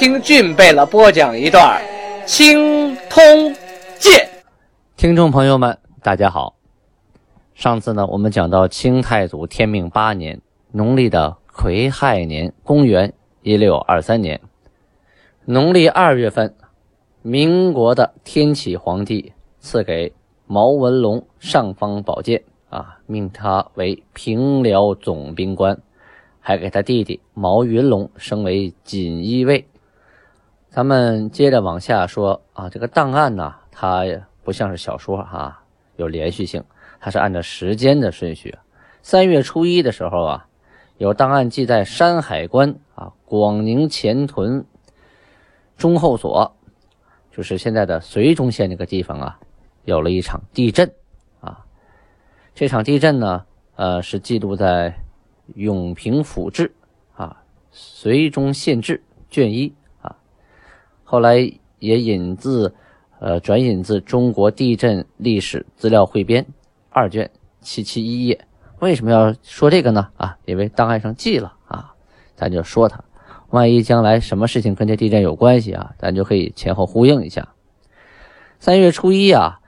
听俊贝勒播讲一段《青通剑》。听众朋友们，大家好。上次呢，我们讲到清太祖天命八年，农历的癸亥年，公元一六二三年，农历二月份，民国的天启皇帝赐给毛文龙尚方宝剑啊，命他为平辽总兵官，还给他弟弟毛云龙升为锦衣卫。咱们接着往下说啊，这个档案呢，它不像是小说哈，有连续性，它是按照时间的顺序。三月初一的时候啊，有档案记载山海关啊，广宁前屯中后所，就是现在的绥中县这个地方啊，有了一场地震啊。这场地震呢，呃，是记录在《永平府志》啊，绥中县志卷一。后来也引自，呃，转引自《中国地震历史资料汇编》二卷七七一页。为什么要说这个呢？啊，因为档案上记了啊，咱就说它。万一将来什么事情跟这地震有关系啊，咱就可以前后呼应一下。三月初一啊，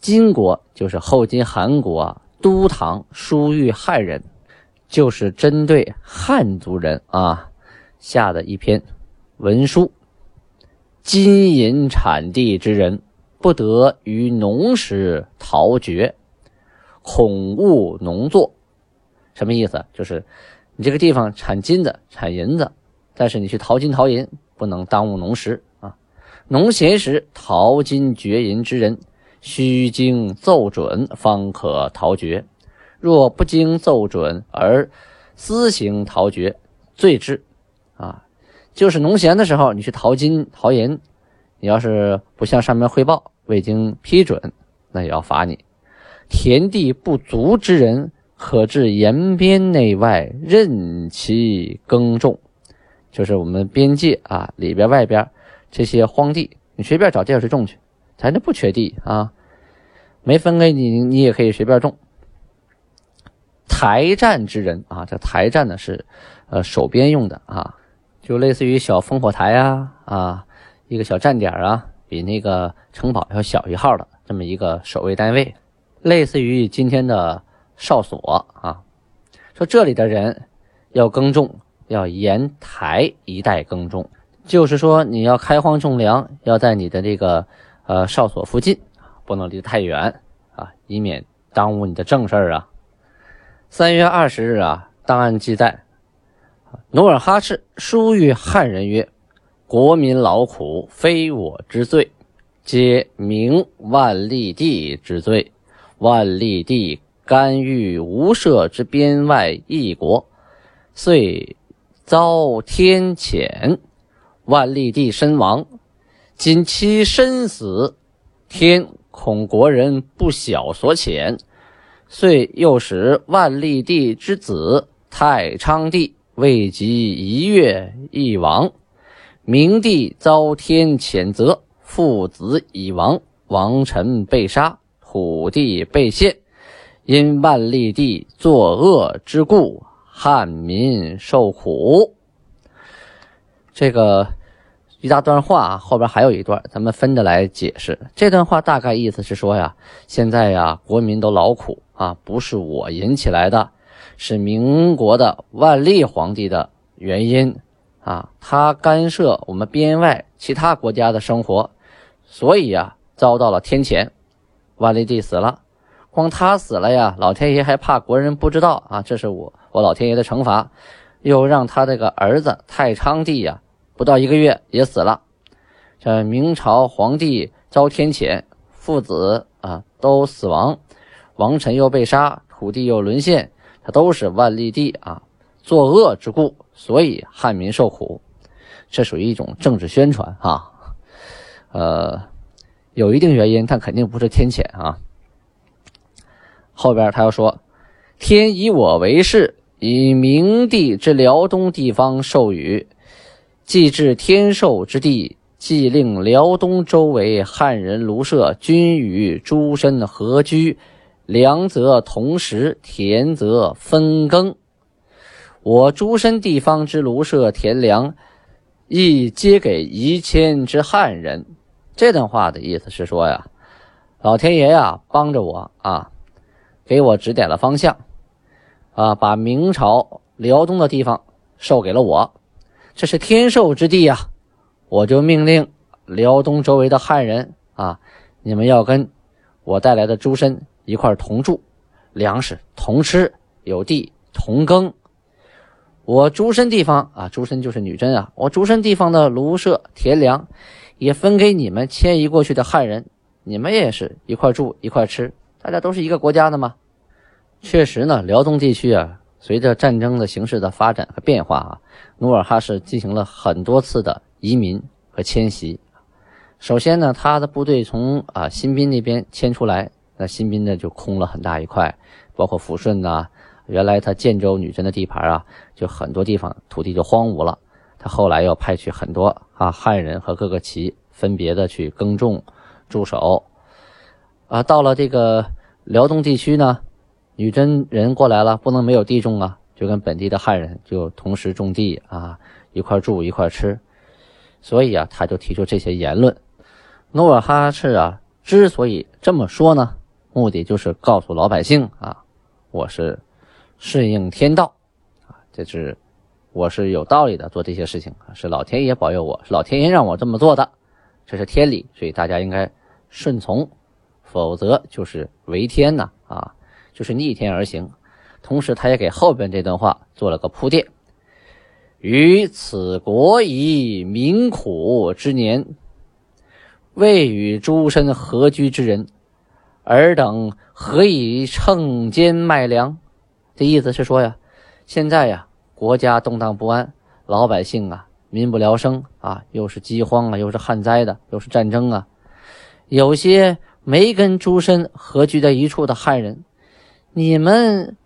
金国就是后金韩国都堂书谕汉人，就是针对汉族人啊下的一篇文书。金银产地之人，不得于农时陶掘，恐误农作。什么意思？就是你这个地方产金子、产银子，但是你去淘金淘银，不能耽误农时啊。农闲时淘金掘银之人，须经奏准方可陶掘。若不经奏准而私行陶掘，罪之。啊。就是农闲的时候，你去淘金淘银，你要是不向上面汇报，未经批准，那也要罚你。田地不足之人，可至延边内外任其耕种，就是我们边界啊里边外边这些荒地，你随便找地儿去种去，咱这不缺地啊，没分给你，你也可以随便种。台站之人啊，这台站呢是呃守边用的啊。就类似于小烽火台啊啊，一个小站点啊，比那个城堡要小一号的这么一个守卫单位，类似于今天的哨所啊。说这里的人要耕种，要沿台一带耕种，就是说你要开荒种粮，要在你的这个呃哨所附近，不能离太远啊，以免耽误你的正事儿啊。三月二十日啊，档案记载。努尔哈赤书谕汉人曰：“国民劳苦，非我之罪，皆明万历帝之罪。万历帝干预无赦之边外异国，遂遭天谴。万历帝身亡，今其身死，天恐国人不晓所遣，遂又使万历帝之子太昌帝。”未及一月，一亡。明帝遭天谴责，父子已亡，王臣被杀，土地被陷。因万历帝作恶之故，汉民受苦。这个一大段话后边还有一段，咱们分着来解释。这段话大概意思是说呀，现在呀，国民都劳苦啊，不是我引起来的。是民国的万历皇帝的原因啊，他干涉我们边外其他国家的生活，所以啊遭到了天谴。万历帝死了，光他死了呀，老天爷还怕国人不知道啊，这是我我老天爷的惩罚，又让他这个儿子太昌帝呀，不到一个月也死了。这明朝皇帝遭天谴，父子啊都死亡，王臣又被杀，土地又沦陷。他都是万历帝啊作恶之故，所以汉民受苦。这属于一种政治宣传啊。呃，有一定原因，但肯定不是天谴啊。后边他又说：“天以我为事，以明帝之辽东地方授予，既至天授之地。”既令辽东周围汉人庐舍均与诸身合居，粮则同食，田则分耕。我诸身地方之庐舍田粮，亦皆给夷迁之汉人。这段话的意思是说呀，老天爷呀，帮着我啊，给我指点了方向，啊，把明朝辽东的地方授给了我，这是天授之地呀。我就命令辽东周围的汉人啊，你们要跟我带来的诸身一块同住，粮食同吃，有地同耕。我诸身地方啊，诸身就是女真啊，我诸身地方的卢舍田粮也分给你们迁移过去的汉人，你们也是一块住一块吃，大家都是一个国家的嘛。确实呢，辽东地区啊，随着战争的形势的发展和变化啊，努尔哈赤进行了很多次的。移民和迁徙，首先呢，他的部队从啊新宾那边迁出来，那新兵呢就空了很大一块，包括抚顺呐，原来他建州女真的地盘啊，就很多地方土地就荒芜了。他后来又派去很多啊汉人和各个旗分别的去耕种驻守，啊，到了这个辽东地区呢，女真人过来了，不能没有地种啊，就跟本地的汉人就同时种地啊，一块住一块吃。所以啊，他就提出这些言论。努尔哈赤啊，之所以这么说呢，目的就是告诉老百姓啊，我是顺应天道啊，这是我是有道理的，做这些事情是老天爷保佑我，是老天爷让我这么做的，这是天理，所以大家应该顺从，否则就是违天呐啊，就是逆天而行。同时，他也给后边这段话做了个铺垫。于此国以民苦之年，未与诸身合居之人，尔等何以乘间卖粮？这意思是说呀，现在呀，国家动荡不安，老百姓啊，民不聊生啊，又是饥荒啊，又是旱灾的，又是战争啊，有些没跟诸身合居在一处的汉人，你们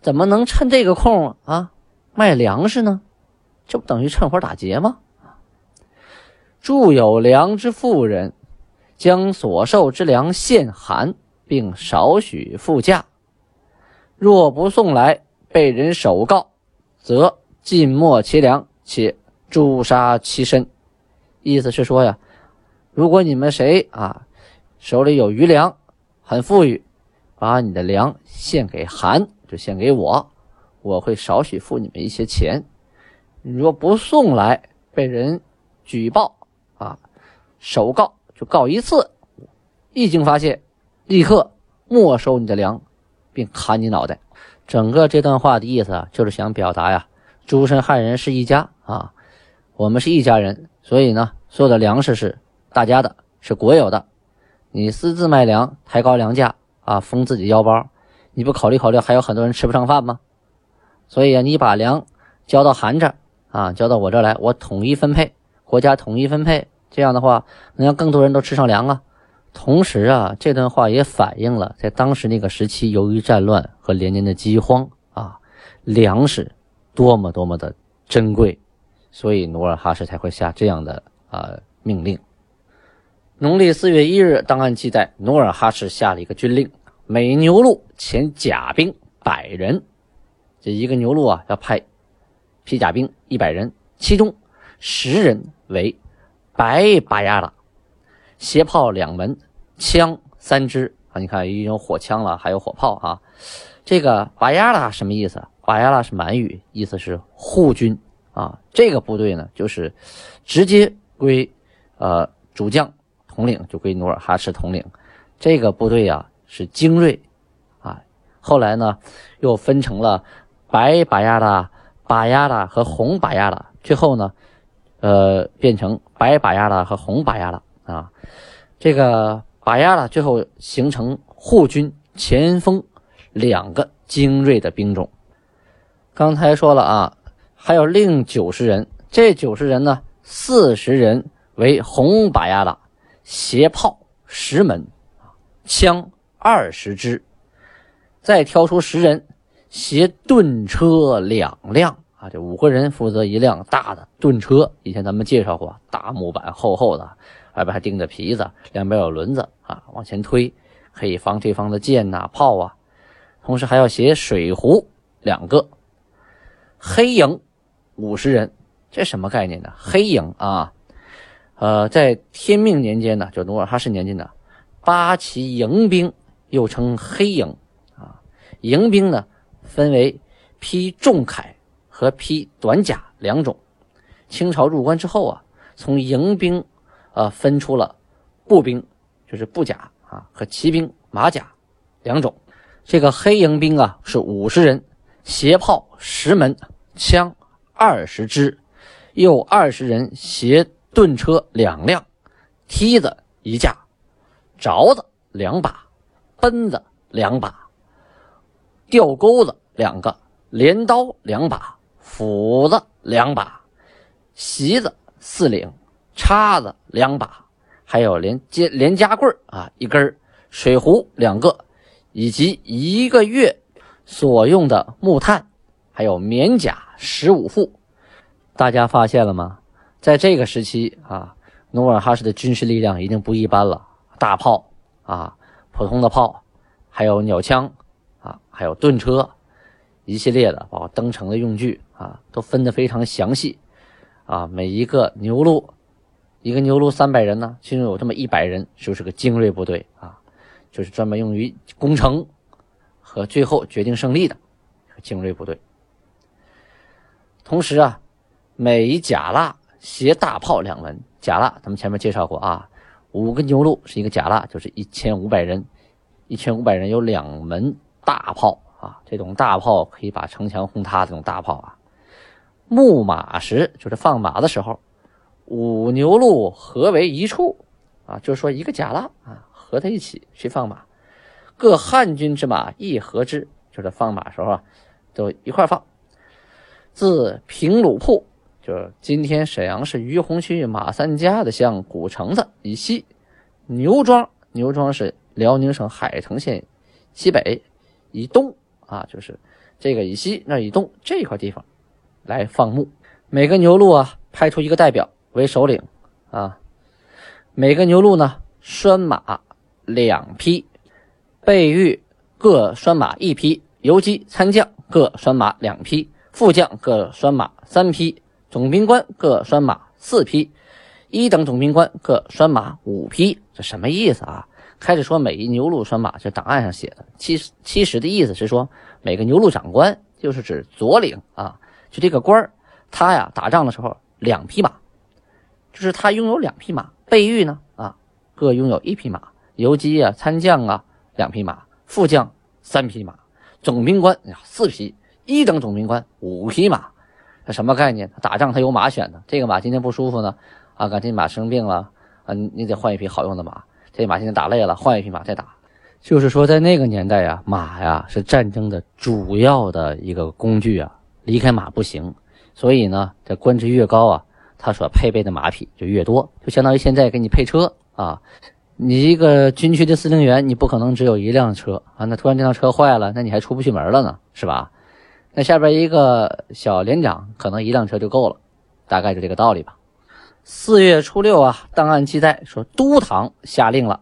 怎么能趁这个空啊卖粮食呢？这不等于趁火打劫吗？住有粮之妇人，将所受之粮献寒，并少许付价。若不送来，被人首告，则尽没其粮，且诛杀其身。意思是说呀，如果你们谁啊手里有余粮，很富裕，把你的粮献给韩，就献给我，我会少许付你们一些钱。你若不送来，被人举报啊，首告就告一次，一经发现，立刻没收你的粮，并砍你脑袋。整个这段话的意思啊，就是想表达呀，诸身汉人是一家啊，我们是一家人，所以呢，所有的粮食是大家的，是国有的。你私自卖粮，抬高粮价啊，封自己腰包，你不考虑考虑，还有很多人吃不上饭吗？所以啊，你把粮交到韩这。啊，交到我这儿来，我统一分配，国家统一分配，这样的话能让更多人都吃上粮啊。同时啊，这段话也反映了在当时那个时期，由于战乱和连年的饥荒啊，粮食多么多么的珍贵，所以努尔哈赤才会下这样的啊命令。农历四月一日，档案记载，努尔哈赤下了一个军令，每牛录遣甲兵百人，这一个牛录啊要派。披甲兵一百人，其中十人为白巴亚拉，斜炮两门，枪三支啊！你看，已经有火枪了，还有火炮啊！这个巴亚拉什么意思？巴亚拉是满语，意思是护军啊。这个部队呢，就是直接归呃主将统领，就归努尔哈赤统领。这个部队啊是精锐啊。后来呢，又分成了白巴亚拉。巴亚拉和红巴亚拉，最后呢，呃，变成白把亚拉和红把亚拉啊。这个把亚拉最后形成护军前锋两个精锐的兵种。刚才说了啊，还有另九十人，这九十人呢，四十人为红把牙的携炮十门，枪二十支，再挑出十人携盾车两辆这五个人负责一辆大的盾车。以前咱们介绍过，大木板厚厚的，外边还钉着皮子，两边有轮子啊，往前推可以防对方的箭呐、炮啊。同时还要携水壶两个，黑营五十人，这什么概念呢？黑营啊，呃，在天命年间呢，就努尔哈赤年间呢，八旗营兵又称黑营啊。营兵呢分为披重铠和披短甲两种。清朝入关之后啊，从营兵呃分出了步兵，就是步甲啊，和骑兵马甲两种。这个黑营兵啊是五十人，携炮十门，枪二十支，又二十人携盾车两辆，梯子一架，凿子两把，奔子两把，吊钩子两个，镰刀两把，斧子两把，席子四领，叉子两把，还有连接连夹棍啊一根水壶两个。以及一个月所用的木炭，还有棉甲十五副，大家发现了吗？在这个时期啊，努尔哈赤的军事力量已经不一般了。大炮啊，普通的炮，还有鸟枪啊，还有盾车，一系列的包括登城的用具啊，都分得非常详细啊。每一个牛录，一个牛录三百人呢，其中有这么一百人就是个精锐部队啊。就是专门用于攻城和最后决定胜利的精锐部队。同时啊，每一甲蜡携大炮两门，甲蜡咱们前面介绍过啊，五个牛录是一个甲蜡，就是一千五百人，一千五百人有两门大炮啊，这种大炮可以把城墙轰塌，这种大炮啊。牧马时就是放马的时候，五牛路合为一处啊，就是说一个甲拉啊。和他一起去放马，各汉军之马一合之，就是放马时候啊，都一块放。自平鲁铺，就是今天沈阳市于洪区马三家的乡古城子以西，牛庄，牛庄是辽宁省海城县西北以东啊，就是这个以西那以东这块地方来放牧。每个牛录啊，派出一个代表为首领啊，每个牛录呢拴马。两匹，备御各拴马一批，游击参将各拴马两匹，副将各拴马三匹，总兵官各拴马四匹，一等总兵官各拴马五匹。这什么意思啊？开始说每一牛录拴马，这档案上写的。其实其实的意思是说，每个牛录长官就是指左领啊，就这个官儿，他呀打仗的时候两匹马，就是他拥有两匹马。备御呢啊，各拥有一匹马。游击啊，参将啊，两匹马；副将三匹马；总兵官，四匹；一等总兵官五匹马。这什么概念？打仗他有马选的。这个马今天不舒服呢，啊，赶紧马生病了啊，你得换一匹好用的马。这马今天打累了，换一匹马再打。就是说，在那个年代啊，马呀是战争的主要的一个工具啊，离开马不行。所以呢，这官职越高啊，他所配备的马匹就越多，就相当于现在给你配车啊。你一个军区的司令员，你不可能只有一辆车啊！那突然这辆车坏了，那你还出不去门了呢，是吧？那下边一个小连长，可能一辆车就够了，大概就这个道理吧。四月初六啊，档案记载说，都堂下令了，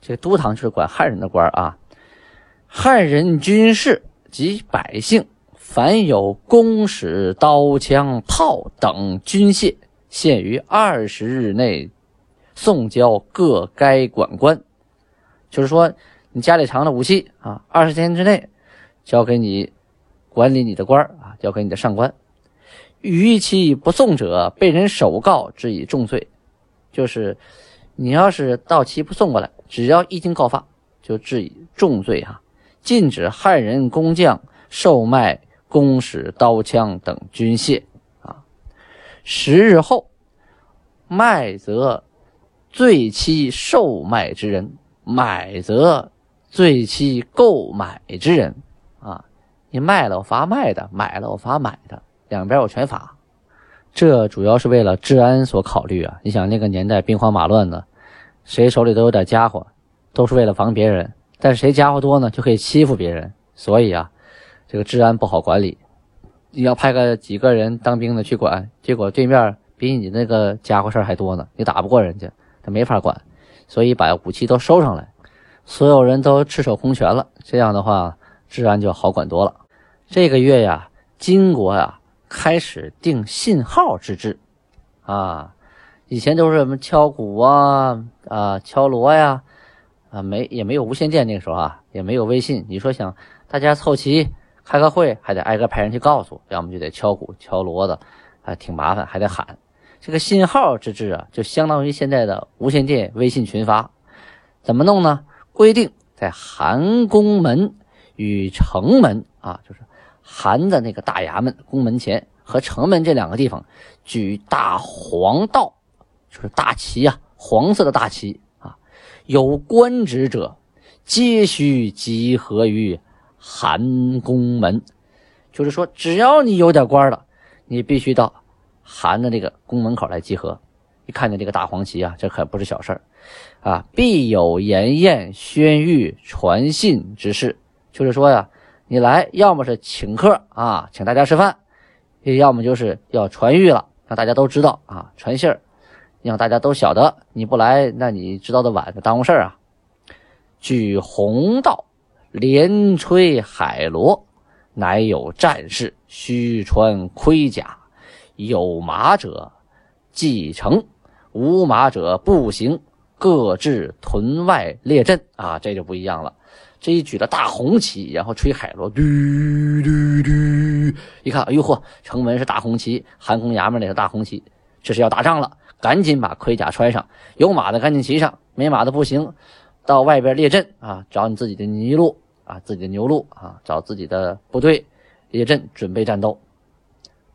这都堂就是管汉人的官啊。汉人军士及百姓，凡有弓矢、刀枪、炮等军械，限于二十日内。送交各该管官，就是说，你家里藏的武器啊，二十天之内交给你管理你的官啊，交给你的上官。逾期不送者，被人首告，治以重罪。就是你要是到期不送过来，只要一经告发，就治以重罪哈。禁止汉人工匠售卖弓矢、刀枪等军械啊。十日后卖则。罪期售卖之人，买则罪期购买之人。啊，你卖了我罚卖的，买了我罚买的，两边我全罚。这主要是为了治安所考虑啊。你想那个年代兵荒马乱的，谁手里都有点家伙，都是为了防别人。但是谁家伙多呢，就可以欺负别人。所以啊，这个治安不好管理。你要派个几个人当兵的去管，结果对面比你那个家伙事儿还多呢，你打不过人家，他没法管。所以把武器都收上来，所有人都赤手空拳了，这样的话治安就好管多了。这个月呀，金国呀开始定信号之制，啊，以前都是什么敲鼓啊啊敲锣呀，啊没也没有无线电那个时候啊，也没有微信。你说想大家凑齐开个会，还得挨个派人去告诉，要么就得敲鼓敲锣的，还挺麻烦，还得喊。这个信号之制啊，就相当于现在的无线电、微信群发。怎么弄呢？规定在韩宫门与城门啊，就是韩的那个大衙门宫门前和城门这两个地方，举大黄道，就是大旗啊，黄色的大旗啊。有官职者，皆须集合于韩宫门。就是说，只要你有点官了，你必须到。韩的这个宫门口来集合，一看见这个大黄旗啊，这可不是小事儿啊！必有筵宴、宣谕、传信之事，就是说呀，你来要么是请客啊，请大家吃饭，要么就是要传谕了，让大家都知道啊，传信儿，让大家都晓得。你不来，那你知道的晚，耽误事儿啊。举鸿道，连吹海螺，乃有战士，须穿盔甲。有马者继承，无马者步行，各置屯外列阵啊，这就不一样了。这一举了大红旗，然后吹海螺，嘟嘟嘟，一看，哎呦嚯，城门是大红旗，韩宫衙门那是大红旗，这是要打仗了，赶紧把盔甲穿上，有马的赶紧骑上，没马的不行，到外边列阵啊，找你自己的泥路啊，自己的牛路啊，找自己的部队列阵，准备战斗。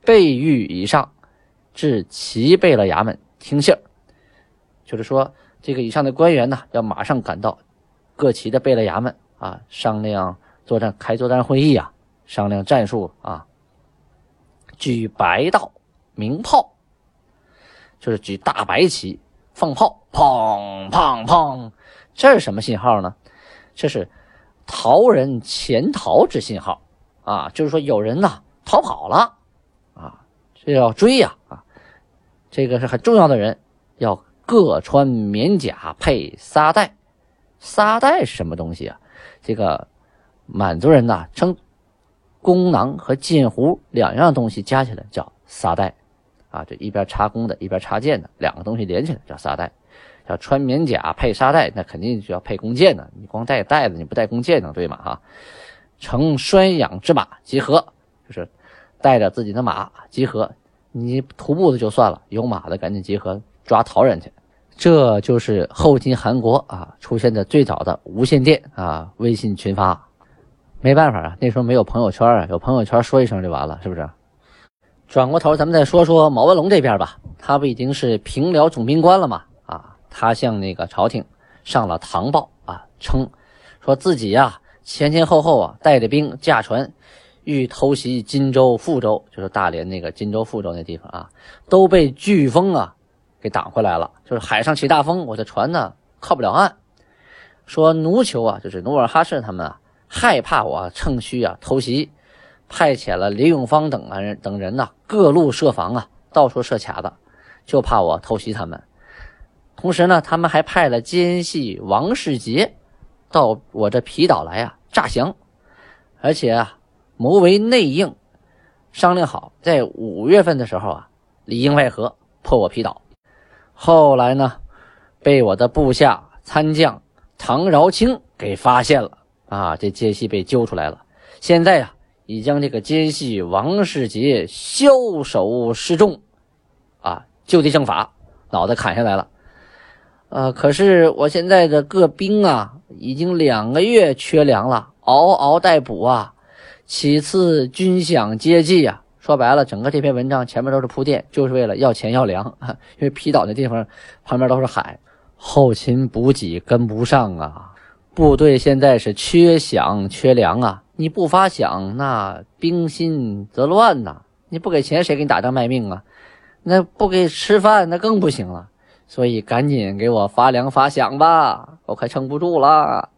备御以上，至齐备了衙门听信儿，就是说，这个以上的官员呢，要马上赶到各旗的备了衙门啊，商量作战，开作战会议啊，商量战术啊。举白道鸣炮，就是举大白旗放炮，砰砰砰，这是什么信号呢？这是逃人潜逃之信号啊，就是说有人呐逃跑了啊。这要追呀啊！这个是很重要的人，要各穿棉甲配沙袋。沙袋是什么东西啊？这个满族人呐称弓囊和箭壶两样东西加起来叫沙袋啊，这一边插弓的，一边插箭的，两个东西连起来叫沙袋。要穿棉甲配沙袋，那肯定就要配弓箭呢。你光带袋子，你不带弓箭能对吗？哈，乘拴养之马集合，就是。带着自己的马集合，你徒步的就算了，有马的赶紧集合抓逃人去。这就是后金韩国啊出现的最早的无线电啊微信群发。没办法啊，那时候没有朋友圈啊，有朋友圈说一声就完了，是不是？转过头咱们再说说毛文龙这边吧，他不已经是平辽总兵官了吗？他向那个朝廷上了唐报啊，称说自己呀前前后后啊带着兵驾船。欲偷袭荆州、富州，就是大连那个荆州、富州那地方啊，都被飓风啊给挡回来了。就是海上起大风，我的船呢靠不了岸。说奴酋啊，就是努尔哈赤他们啊，害怕我趁虚啊偷袭，派遣了李永芳等啊人等人呐，各路设防啊，到处设卡子，就怕我偷袭他们。同时呢，他们还派了奸细王世杰到我这皮岛来啊诈降，而且啊。谋为内应，商量好，在五月份的时候啊，里应外合破我皮岛。后来呢，被我的部下参将唐饶清给发现了啊，这奸细被揪出来了。现在啊，已将这个奸细王世杰枭首示众，啊，就地正法，脑袋砍下来了。呃，可是我现在的各兵啊，已经两个月缺粮了，嗷嗷待哺啊。其次，军饷接济啊，说白了，整个这篇文章前面都是铺垫，就是为了要钱要粮啊。因为皮岛那地方旁边都是海，后勤补给跟不上啊，部队现在是缺饷缺粮啊。你不发饷，那兵心则乱呐。你不给钱，谁给你打仗卖命啊？那不给吃饭那更不行了。所以赶紧给我发粮发饷吧，我快撑不住了。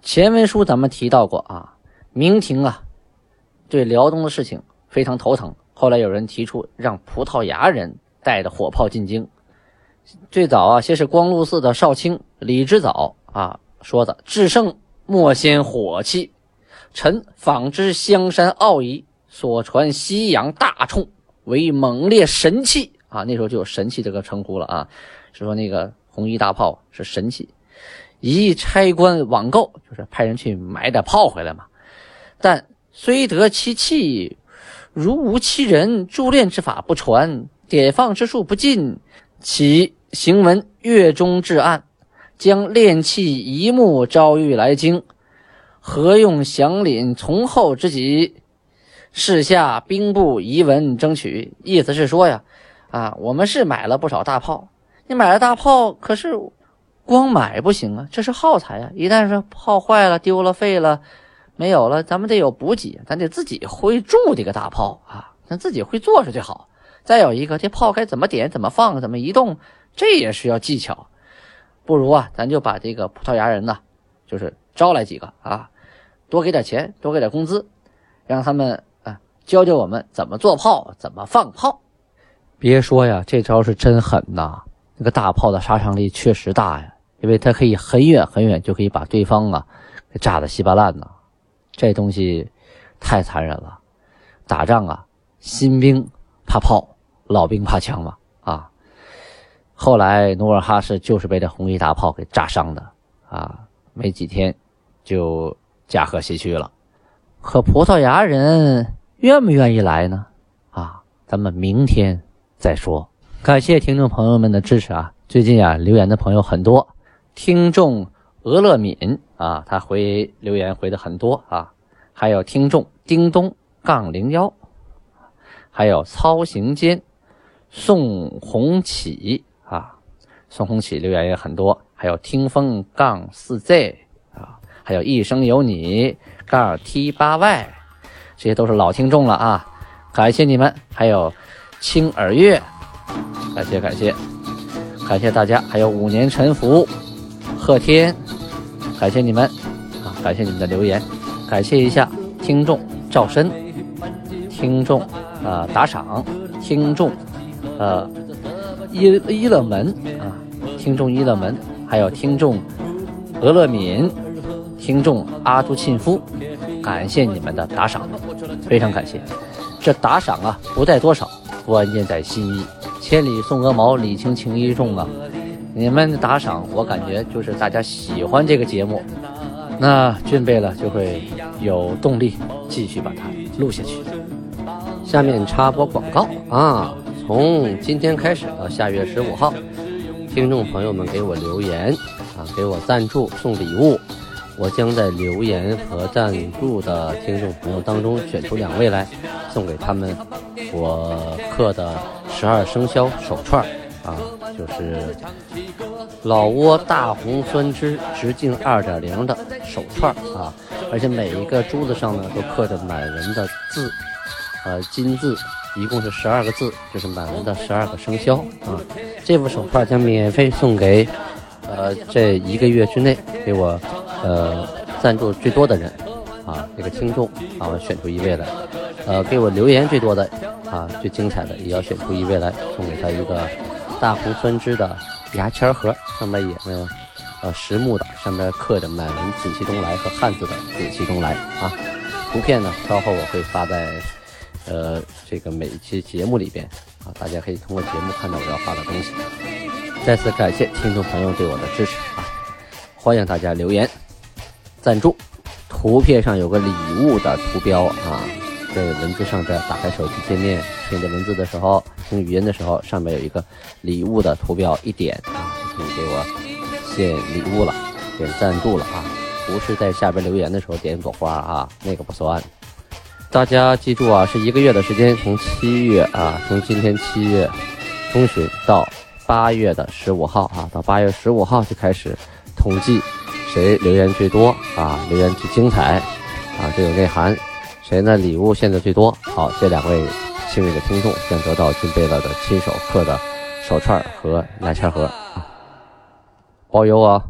前文书咱们提到过啊，明廷啊，对辽东的事情非常头疼。后来有人提出让葡萄牙人带着火炮进京。最早啊，先是光禄寺的少卿李之藻啊说的：“至圣莫先火器，臣访之香山奥夷所传西洋大冲为猛烈神器啊，那时候就有神器这个称呼了啊，是说那个红衣大炮是神器。”一差官网购，就是派人去买点炮回来嘛。但虽得其器，如无其人，铸炼之法不传，点放之术不尽，其行文月中至暗，将炼器一目招谕来京，何用降领从后之急？事下兵部遗文争取。意思是说呀，啊，我们是买了不少大炮，你买了大炮，可是。光买不行啊，这是耗材啊！一旦是炮坏了、丢了、废了、没有了，咱们得有补给，咱得自己会铸这个大炮啊，咱自己会做是最好。再有一个，这炮该怎么点、怎么放、怎么移动，这也需要技巧。不如啊，咱就把这个葡萄牙人呢，就是招来几个啊，多给点钱，多给点工资，让他们啊教教我们怎么做炮、怎么放炮。别说呀，这招是真狠呐！这个大炮的杀伤力确实大呀。因为它可以很远很远就可以把对方啊给炸得稀巴烂呐，这东西太残忍了。打仗啊，新兵怕炮，老兵怕枪嘛啊。后来努尔哈赤就是被这红衣大炮给炸伤的啊，没几天就驾鹤西去了。可葡萄牙人愿不愿意来呢？啊，咱们明天再说。感谢听众朋友们的支持啊！最近啊留言的朋友很多。听众俄乐敏啊，他回留言回的很多啊，还有听众叮咚杠零幺，还有操行间宋红启啊，宋红启留言也很多，还有听风杠四 Z 啊，还有一生有你杠 T 八 Y，这些都是老听众了啊，感谢你们，还有青耳月，感谢感谢感谢大家，还有五年沉浮。贺天，感谢你们啊！感谢你们的留言，感谢一下听众赵深，听众啊打赏，听众呃伊伊乐门啊，听众伊乐门，还有听众俄乐敏，听众阿杜沁夫，感谢你们的打赏，非常感谢。这打赏啊不在多少，关键在心意。千里送鹅毛，礼轻情意重啊。你们的打赏，我感觉就是大家喜欢这个节目，那俊贝了就会有动力继续把它录下去。下面插播广告啊，从今天开始到下月十五号，听众朋友们给我留言啊，给我赞助送礼物，我将在留言和赞助的听众朋友当中选出两位来，送给他们我刻的十二生肖手串啊。就是老挝大红酸枝直径二点零的手串啊，而且每一个珠子上呢都刻着满文的字，呃金字，一共是十二个字，就是满文的十二个生肖啊。这副手串将免费送给呃这一个月之内给我呃赞助最多的人啊，这个听众啊，我选出一位来，呃给我留言最多的啊最精彩的也要选出一位来送给他一个。大红酸枝的牙签盒，上面也呢，呃，实木的，上面刻着满文“紫气东来”和汉字的“紫气东来”啊。图片呢，稍后我会发在呃这个每一期节目里边啊，大家可以通过节目看到我要发的东西。再次感谢听众朋友对我的支持啊，欢迎大家留言赞助。图片上有个礼物的图标啊。在文字上边打开手机界面，听着文字的时候，听语音的时候，上面有一个礼物的图标，一点啊就可以给我献礼物了，点赞助了啊！不是在下边留言的时候点一朵花啊，那个不算。大家记住啊，是一个月的时间，从七月啊，从今天七月中旬到八月的十五号啊，到八月十五号就开始统计谁留言最多啊，留言最精彩啊，最有内涵。谁呢？礼物献的最多？好，这两位幸运的听众将得到准备了的亲手刻的手串和牙签盒，包邮啊！